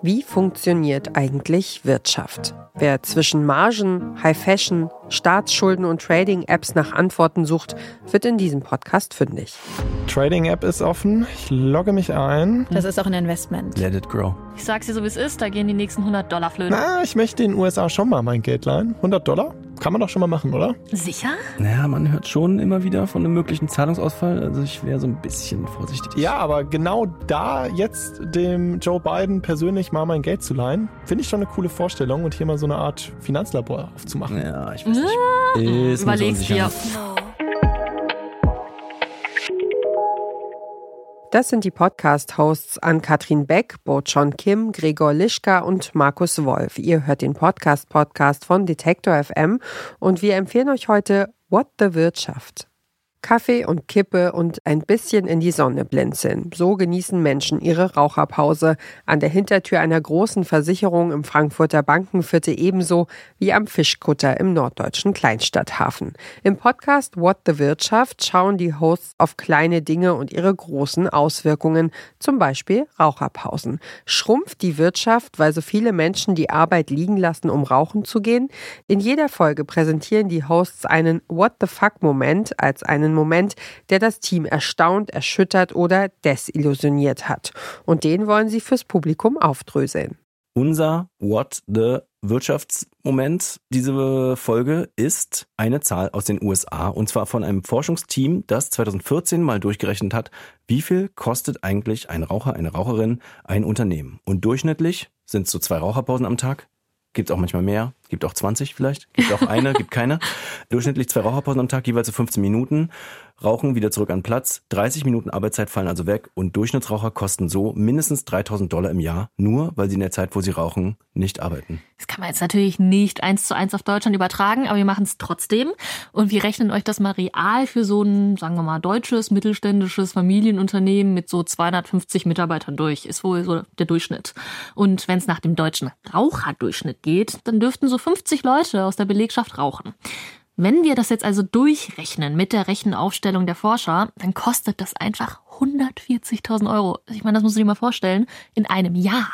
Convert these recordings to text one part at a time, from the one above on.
Wie funktioniert eigentlich Wirtschaft? Wer zwischen Margen, High Fashion, Staatsschulden und Trading-Apps nach Antworten sucht, wird in diesem Podcast fündig. Trading-App ist offen. Ich logge mich ein. Das ist auch ein Investment. Let it grow. Ich sag's dir so, wie es ist, da gehen die nächsten 100 Dollar flöten. Na, ich möchte in den USA schon mal mein Geld leihen. 100 Dollar? Kann man doch schon mal machen, oder? Sicher? Naja, man hört schon immer wieder von einem möglichen Zahlungsausfall. Also ich wäre so ein bisschen vorsichtig. Ja, aber genau da jetzt dem Joe Biden persönlich mal mein Geld zu leihen, finde ich schon eine coole Vorstellung und hier mal so eine Art Finanzlabor aufzumachen. Ja, ich weiß nicht. Ah, Ist mir so Das sind die Podcast-Hosts Ann-Kathrin Beck, Bo-Chon Kim, Gregor Lischka und Markus Wolf. Ihr hört den Podcast-Podcast von Detektor FM und wir empfehlen euch heute What the Wirtschaft. Kaffee und Kippe und ein bisschen in die Sonne blinzeln. So genießen Menschen ihre Raucherpause an der Hintertür einer großen Versicherung im Frankfurter Bankenviertel ebenso wie am Fischkutter im norddeutschen Kleinstadthafen. Im Podcast What the Wirtschaft schauen die Hosts auf kleine Dinge und ihre großen Auswirkungen, zum Beispiel Raucherpausen. Schrumpft die Wirtschaft, weil so viele Menschen die Arbeit liegen lassen, um rauchen zu gehen? In jeder Folge präsentieren die Hosts einen What the fuck-Moment als einen Moment, der das Team erstaunt, erschüttert oder desillusioniert hat. Und den wollen sie fürs Publikum aufdröseln. Unser What the Wirtschaftsmoment diese Folge ist eine Zahl aus den USA und zwar von einem Forschungsteam, das 2014 mal durchgerechnet hat, wie viel kostet eigentlich ein Raucher, eine Raucherin, ein Unternehmen. Und durchschnittlich sind es so zwei Raucherpausen am Tag. Gibt auch manchmal mehr, gibt auch 20 vielleicht, gibt auch eine, gibt keine. Durchschnittlich zwei Raucherpausen am Tag, jeweils so 15 Minuten. Rauchen wieder zurück an Platz. 30 Minuten Arbeitszeit fallen also weg und Durchschnittsraucher kosten so mindestens 3000 Dollar im Jahr, nur weil sie in der Zeit, wo sie rauchen, nicht arbeiten. Das kann man jetzt natürlich nicht eins zu eins auf Deutschland übertragen, aber wir machen es trotzdem. Und wir rechnen euch das mal real für so ein, sagen wir mal, deutsches, mittelständisches Familienunternehmen mit so 250 Mitarbeitern durch. Ist wohl so der Durchschnitt. Und wenn es nach dem deutschen Raucherdurchschnitt geht, dann dürften so 50 Leute aus der Belegschaft rauchen. Wenn wir das jetzt also durchrechnen mit der Rechenaufstellung der Forscher, dann kostet das einfach 140.000 Euro. Ich meine, das musst du dir mal vorstellen, in einem Jahr.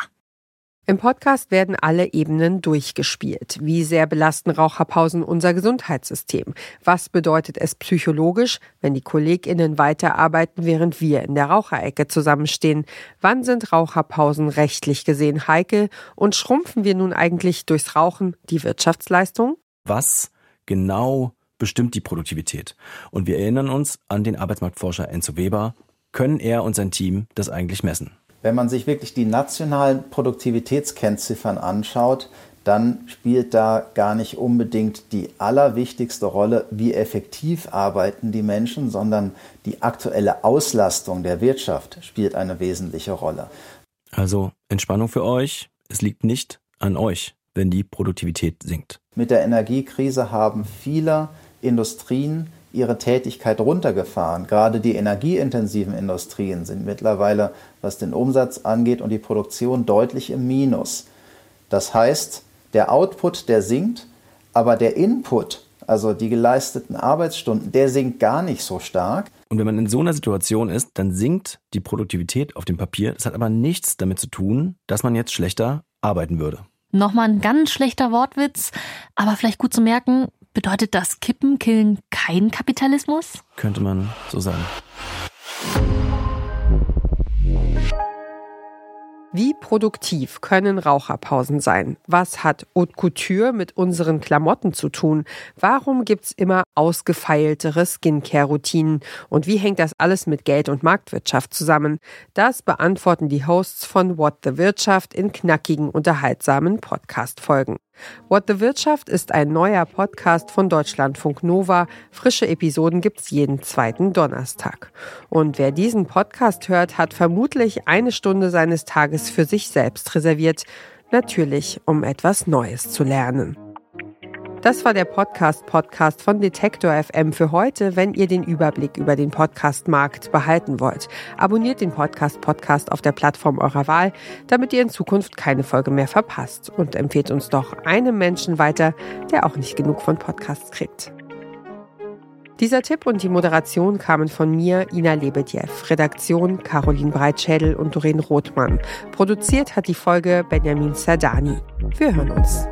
Im Podcast werden alle Ebenen durchgespielt. Wie sehr belasten Raucherpausen unser Gesundheitssystem? Was bedeutet es psychologisch, wenn die KollegInnen weiterarbeiten, während wir in der Raucherecke zusammenstehen? Wann sind Raucherpausen rechtlich gesehen heikel? Und schrumpfen wir nun eigentlich durchs Rauchen die Wirtschaftsleistung? Was genau bestimmt die Produktivität? Und wir erinnern uns an den Arbeitsmarktforscher Enzo Weber. Können er und sein Team das eigentlich messen? Wenn man sich wirklich die nationalen Produktivitätskennziffern anschaut, dann spielt da gar nicht unbedingt die allerwichtigste Rolle, wie effektiv arbeiten die Menschen, sondern die aktuelle Auslastung der Wirtschaft spielt eine wesentliche Rolle. Also Entspannung für euch. Es liegt nicht an euch, wenn die Produktivität sinkt. Mit der Energiekrise haben viele Industrien ihre Tätigkeit runtergefahren. Gerade die energieintensiven Industrien sind mittlerweile, was den Umsatz angeht und die Produktion, deutlich im Minus. Das heißt, der Output, der sinkt, aber der Input, also die geleisteten Arbeitsstunden, der sinkt gar nicht so stark. Und wenn man in so einer Situation ist, dann sinkt die Produktivität auf dem Papier. Das hat aber nichts damit zu tun, dass man jetzt schlechter arbeiten würde. Nochmal ein ganz schlechter Wortwitz, aber vielleicht gut zu merken, bedeutet das Kippen, Killen kein Kapitalismus? Könnte man so sagen. Wie produktiv können Raucherpausen sein? Was hat Haute Couture mit unseren Klamotten zu tun? Warum gibt's immer ausgefeiltere Skincare-Routinen? Und wie hängt das alles mit Geld und Marktwirtschaft zusammen? Das beantworten die Hosts von What the Wirtschaft in knackigen, unterhaltsamen Podcast-Folgen. What the Wirtschaft ist ein neuer Podcast von Deutschlandfunk Nova. Frische Episoden gibt's jeden zweiten Donnerstag. Und wer diesen Podcast hört, hat vermutlich eine Stunde seines Tages für sich selbst reserviert. Natürlich, um etwas Neues zu lernen. Das war der Podcast-Podcast von Detektor FM für heute. Wenn ihr den Überblick über den Podcast-Markt behalten wollt, abonniert den Podcast-Podcast auf der Plattform eurer Wahl, damit ihr in Zukunft keine Folge mehr verpasst. Und empfehlt uns doch einem Menschen weiter, der auch nicht genug von Podcasts kriegt. Dieser Tipp und die Moderation kamen von mir, Ina Lebedjew. Redaktion Caroline Breitschädel und Doreen Rothmann. Produziert hat die Folge Benjamin Sardani. Wir hören uns.